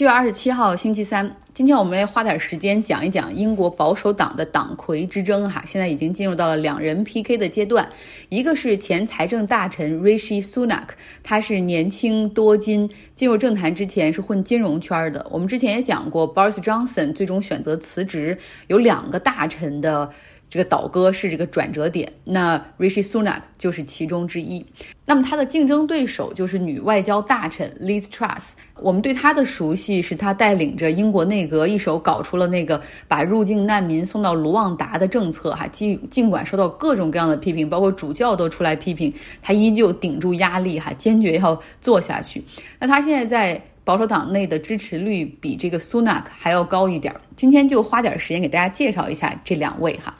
七月二十七号，星期三。今天我们花点时间讲一讲英国保守党的党魁之争哈，现在已经进入到了两人 PK 的阶段。一个是前财政大臣 Rishi Sunak，他是年轻多金，进入政坛之前是混金融圈的。我们之前也讲过，Boris Johnson 最终选择辞职，有两个大臣的。这个倒戈是这个转折点，那 Rishi Sunak 就是其中之一。那么他的竞争对手就是女外交大臣 Liz Truss。我们对他的熟悉是他带领着英国内阁一手搞出了那个把入境难民送到卢旺达的政策，哈，尽尽管受到各种各样的批评，包括主教都出来批评，他依旧顶住压力，哈，坚决要做下去。那他现在在。保守党内的支持率比这个苏纳克还要高一点。今天就花点时间给大家介绍一下这两位哈。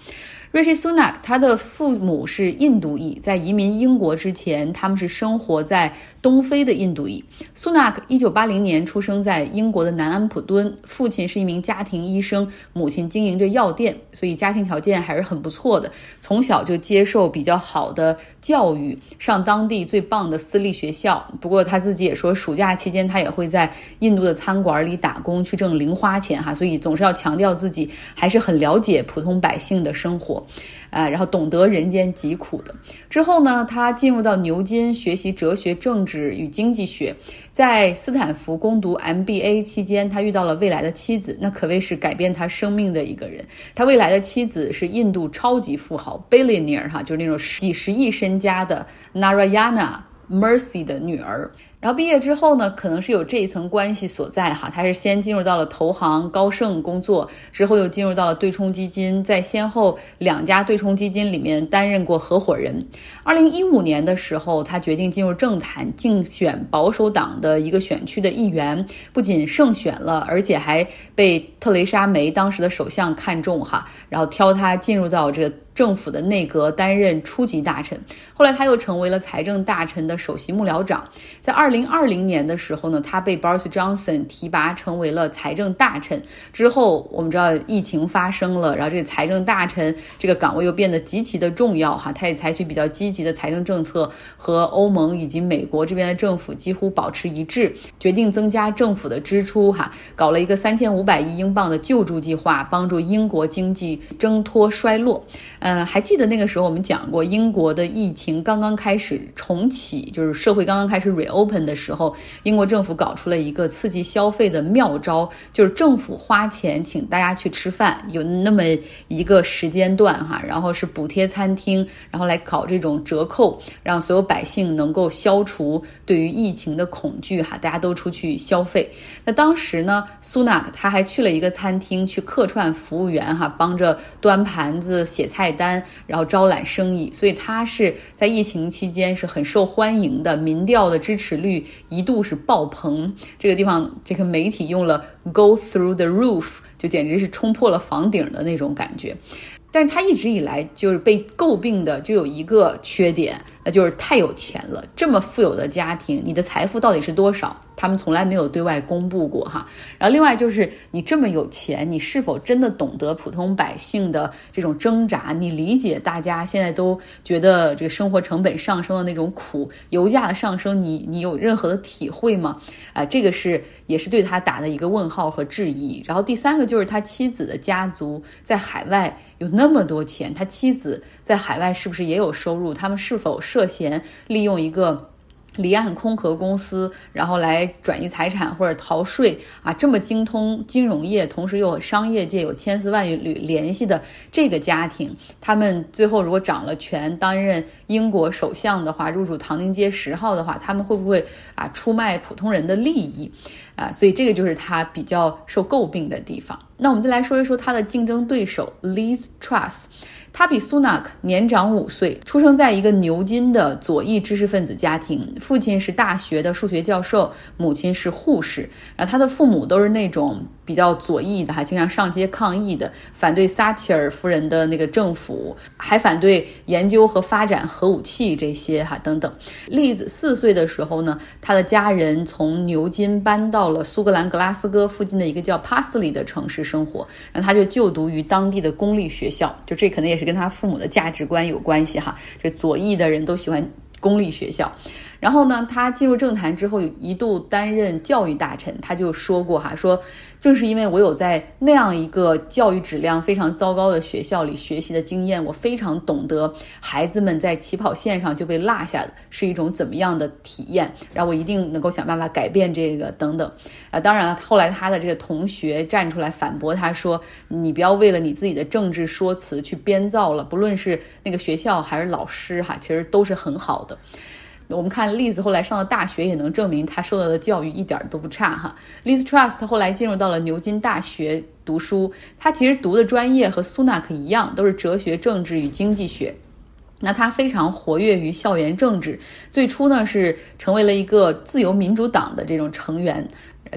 瑞希·苏纳克，他的父母是印度裔，在移民英国之前，他们是生活在东非的印度裔。苏纳克一九八零年出生在英国的南安普敦，父亲是一名家庭医生，母亲经营着药店，所以家庭条件还是很不错的。从小就接受比较好的教育，上当地最棒的私立学校。不过他自己也说，暑假期间他也会在印度的餐馆里打工去挣零花钱哈，所以总是要强调自己还是很了解普通百姓的生活。啊，然后懂得人间疾苦的。之后呢，他进入到牛津学习哲学、政治与经济学。在斯坦福攻读 MBA 期间，他遇到了未来的妻子，那可谓是改变他生命的一个人。他未来的妻子是印度超级富豪 billionaire 哈，就是那种几十亿身家的 Narayana Mercy 的女儿。然后毕业之后呢，可能是有这一层关系所在哈，他是先进入到了投行高盛工作，之后又进入到了对冲基金，在先后两家对冲基金里面担任过合伙人。二零一五年的时候，他决定进入政坛，竞选保守党的一个选区的议员，不仅胜选了，而且还被特蕾莎梅当时的首相看中哈，然后挑他进入到这个。政府的内阁担任初级大臣，后来他又成为了财政大臣的首席幕僚长。在二零二零年的时候呢，他被 Boris Johnson 提拔成为了财政大臣。之后我们知道疫情发生了，然后这个财政大臣这个岗位又变得极其的重要哈。他也采取比较积极的财政政策，和欧盟以及美国这边的政府几乎保持一致，决定增加政府的支出哈，搞了一个三千五百亿英镑的救助计划，帮助英国经济挣脱衰落。嗯，还记得那个时候我们讲过，英国的疫情刚刚开始重启，就是社会刚刚开始 reopen 的时候，英国政府搞出了一个刺激消费的妙招，就是政府花钱请大家去吃饭，有那么一个时间段哈，然后是补贴餐厅，然后来搞这种折扣，让所有百姓能够消除对于疫情的恐惧哈，大家都出去消费。那当时呢，苏纳克他还去了一个餐厅去客串服务员哈，帮着端盘子、写菜。单，然后招揽生意，所以他是在疫情期间是很受欢迎的，民调的支持率一度是爆棚。这个地方，这个媒体用了 “go through the roof”，就简直是冲破了房顶的那种感觉。但是他一直以来就是被诟病的，就有一个缺点，那就是太有钱了。这么富有的家庭，你的财富到底是多少？他们从来没有对外公布过哈，然后另外就是你这么有钱，你是否真的懂得普通百姓的这种挣扎？你理解大家现在都觉得这个生活成本上升的那种苦，油价的上升，你你有任何的体会吗？啊，这个是也是对他打的一个问号和质疑。然后第三个就是他妻子的家族在海外有那么多钱，他妻子在海外是不是也有收入？他们是否涉嫌利用一个？离岸空壳公司，然后来转移财产或者逃税啊，这么精通金融业，同时又有商业界有千丝万缕联系的这个家庭，他们最后如果掌了权，担任英国首相的话，入主唐宁街十号的话，他们会不会啊出卖普通人的利益啊？所以这个就是他比较受诟病的地方。那我们再来说一说他的竞争对手 Liz Truss。他比苏纳克年长五岁，出生在一个牛津的左翼知识分子家庭，父亲是大学的数学教授，母亲是护士。然后他的父母都是那种比较左翼的，还经常上街抗议的，反对撒切尔夫人的那个政府，还反对研究和发展核武器这些哈等等。栗子四岁的时候呢，他的家人从牛津搬到了苏格兰格拉斯哥附近的一个叫帕斯里的城市生活，然后他就就读于当地的公立学校，就这可能也是跟他父母的价值观有关系哈。这左翼的人都喜欢公立学校，然后呢，他进入政坛之后，一度担任教育大臣，他就说过哈，说正是因为我有在那样一个教育质量非常糟糕的学校里学习的经验，我非常懂得孩子们在起跑线上就被落下是一种怎么样的体验，然后我一定能够想办法改变这个等等。啊，当然了，后来他的这个同学站出来反驳他说，你不要为了你自己的政治说辞去编造了，不论是那个学校还是老师哈，其实都是很好的。我们看 Liz 后来上了大学，也能证明他受到的教育一点都不差哈。Liz Truss 后来进入到了牛津大学读书，他其实读的专业和苏纳克一样，都是哲学、政治与经济学。那他非常活跃于校园政治，最初呢是成为了一个自由民主党的这种成员。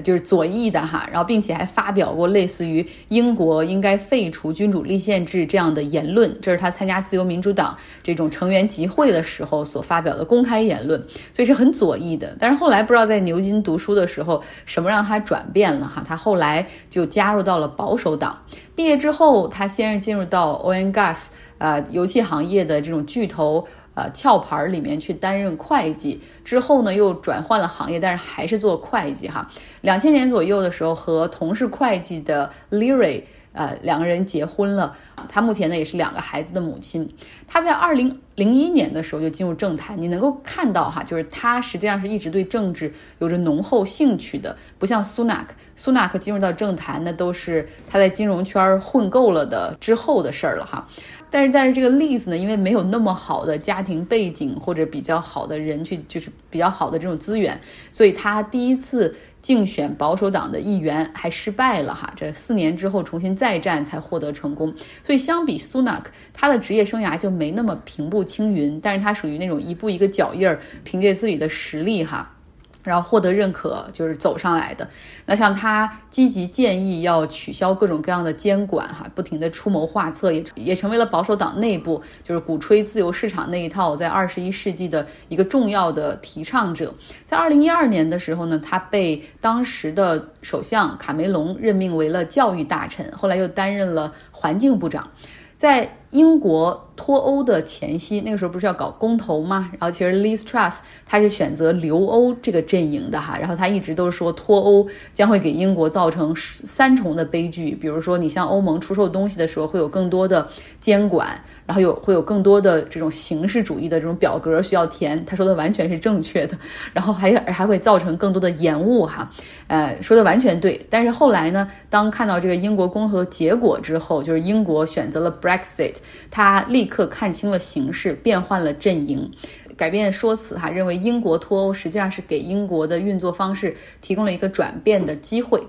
就是左翼的哈，然后并且还发表过类似于英国应该废除君主立宪制这样的言论，这是他参加自由民主党这种成员集会的时候所发表的公开言论，所以是很左翼的。但是后来不知道在牛津读书的时候，什么让他转变了哈？他后来就加入到了保守党。毕业之后，他先是进入到 Ongas 啊油气行业的这种巨头。呃，壳牌里面去担任会计之后呢，又转换了行业，但是还是做会计哈。两千年左右的时候，和同是会计的 Leary 呃两个人结婚了。他目前呢也是两个孩子的母亲。他在二零零一年的时候就进入政坛，你能够看到哈，就是他实际上是一直对政治有着浓厚兴趣的，不像苏纳克。苏纳克进入到政坛，那都是他在金融圈混够了的之后的事儿了哈。但是，但是这个例子呢，因为没有那么好的家庭背景或者比较好的人去，就是比较好的这种资源，所以他第一次竞选保守党的议员还失败了哈。这四年之后重新再战才获得成功。所以相比苏纳克，他的职业生涯就没那么平步青云，但是他属于那种一步一个脚印儿，凭借自己的实力哈。然后获得认可，就是走上来的。那像他积极建议要取消各种各样的监管，哈，不停的出谋划策，也也成为了保守党内部就是鼓吹自由市场那一套，在二十一世纪的一个重要的提倡者。在二零一二年的时候呢，他被当时的首相卡梅隆任命为了教育大臣，后来又担任了环境部长。在英国脱欧的前夕，那个时候不是要搞公投吗？然后其实 Liz Truss 他是选择留欧这个阵营的哈，然后他一直都是说脱欧将会给英国造成三重的悲剧，比如说你向欧盟出售东西的时候会有更多的监管。然后有会有更多的这种形式主义的这种表格需要填，他说的完全是正确的，然后还还会造成更多的延误哈，呃，说的完全对。但是后来呢，当看到这个英国公投结果之后，就是英国选择了 Brexit，他立刻看清了形势，变换了阵营，改变说辞哈，认为英国脱欧实际上是给英国的运作方式提供了一个转变的机会。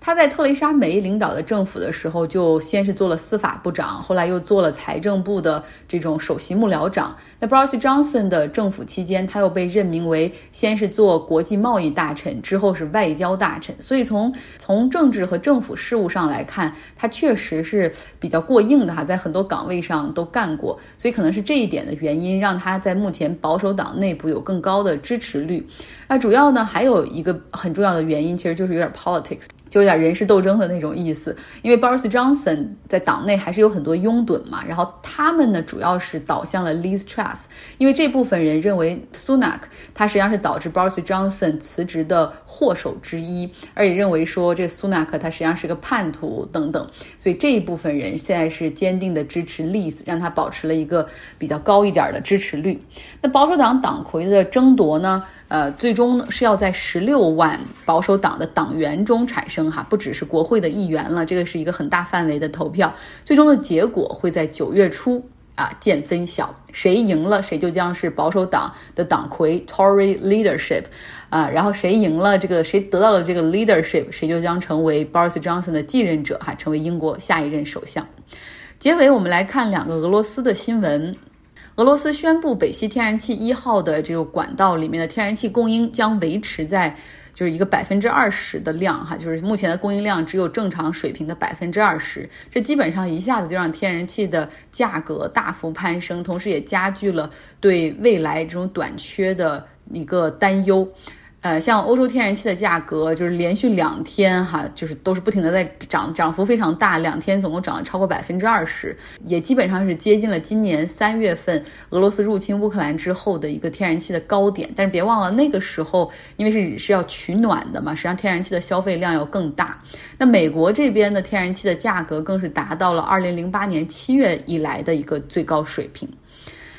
他在特蕾莎梅领导的政府的时候，就先是做了司法部长，后来又做了财政部的这种首席幕僚长。那 Boris Johnson 的政府期间，他又被任命为先是做国际贸易大臣，之后是外交大臣。所以从从政治和政府事务上来看，他确实是比较过硬的哈，在很多岗位上都干过。所以可能是这一点的原因，让他在目前保守党内部有更高的支持率。那主要呢，还有一个很重要的原因，其实就是有点 politics。就有点人事斗争的那种意思，因为 Boris Johnson 在党内还是有很多拥趸嘛，然后他们呢主要是倒向了 Liz Truss，因为这部分人认为 Sunak 他实际上是导致 Boris Johnson 辞职的祸首之一，而且认为说这 Sunak 他实际上是个叛徒等等，所以这一部分人现在是坚定的支持 Liz，让他保持了一个比较高一点的支持率。那保守党党魁的争夺呢？呃，最终是要在十六万保守党的党员中产生哈，不只是国会的议员了，这个是一个很大范围的投票。最终的结果会在九月初啊见分晓，谁赢了，谁就将是保守党的党魁 Tory leadership 啊，然后谁赢了这个，谁得到了这个 leadership，谁就将成为 Boris Johnson 的继任者哈，成为英国下一任首相。结尾我们来看两个俄罗斯的新闻。俄罗斯宣布，北溪天然气一号的这个管道里面的天然气供应将维持在就是一个百分之二十的量，哈，就是目前的供应量只有正常水平的百分之二十。这基本上一下子就让天然气的价格大幅攀升，同时也加剧了对未来这种短缺的一个担忧。呃，像欧洲天然气的价格，就是连续两天哈，就是都是不停的在涨，涨幅非常大，两天总共涨了超过百分之二十，也基本上是接近了今年三月份俄罗斯入侵乌克兰之后的一个天然气的高点。但是别忘了，那个时候因为是是要取暖的嘛，实际上天然气的消费量要更大。那美国这边的天然气的价格更是达到了二零零八年七月以来的一个最高水平。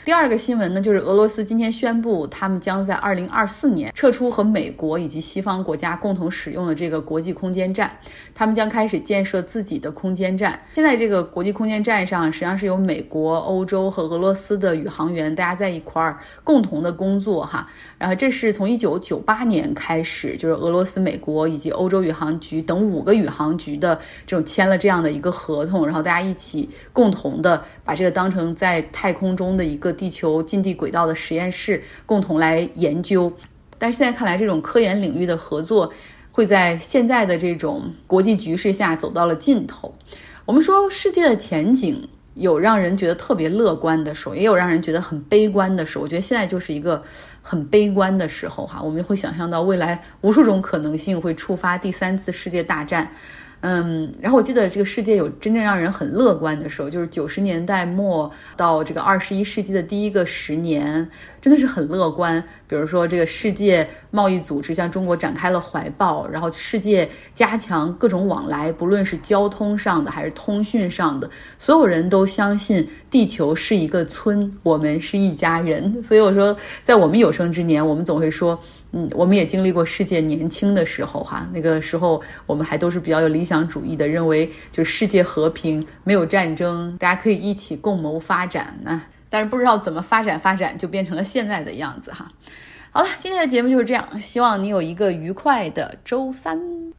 第二个新闻呢，就是俄罗斯今天宣布，他们将在二零二四年撤出和美国以及西方国家共同使用的这个国际空间站，他们将开始建设自己的空间站。现在这个国际空间站上，实际上是由美国、欧洲和俄罗斯的宇航员大家在一块儿共同的工作哈。然后这是从一九九八年开始，就是俄罗斯、美国以及欧洲宇航局等五个宇航局的这种签了这样的一个合同，然后大家一起共同的把这个当成在太空中的一个。地球近地轨道的实验室共同来研究，但是现在看来，这种科研领域的合作会在现在的这种国际局势下走到了尽头。我们说，世界的前景有让人觉得特别乐观的时候，也有让人觉得很悲观的时候。我觉得现在就是一个很悲观的时候哈，我们会想象到未来无数种可能性会触发第三次世界大战。嗯，然后我记得这个世界有真正让人很乐观的时候，就是九十年代末到这个二十一世纪的第一个十年，真的是很乐观。比如说，这个世界贸易组织向中国展开了怀抱，然后世界加强各种往来，不论是交通上的还是通讯上的，所有人都相信地球是一个村，我们是一家人。所以我说，在我们有生之年，我们总会说，嗯，我们也经历过世界年轻的时候，哈，那个时候我们还都是比较有理想想主义的，认为就世界和平，没有战争，大家可以一起共谋发展啊。但是不知道怎么发展，发展就变成了现在的样子哈。好了，今天的节目就是这样，希望你有一个愉快的周三。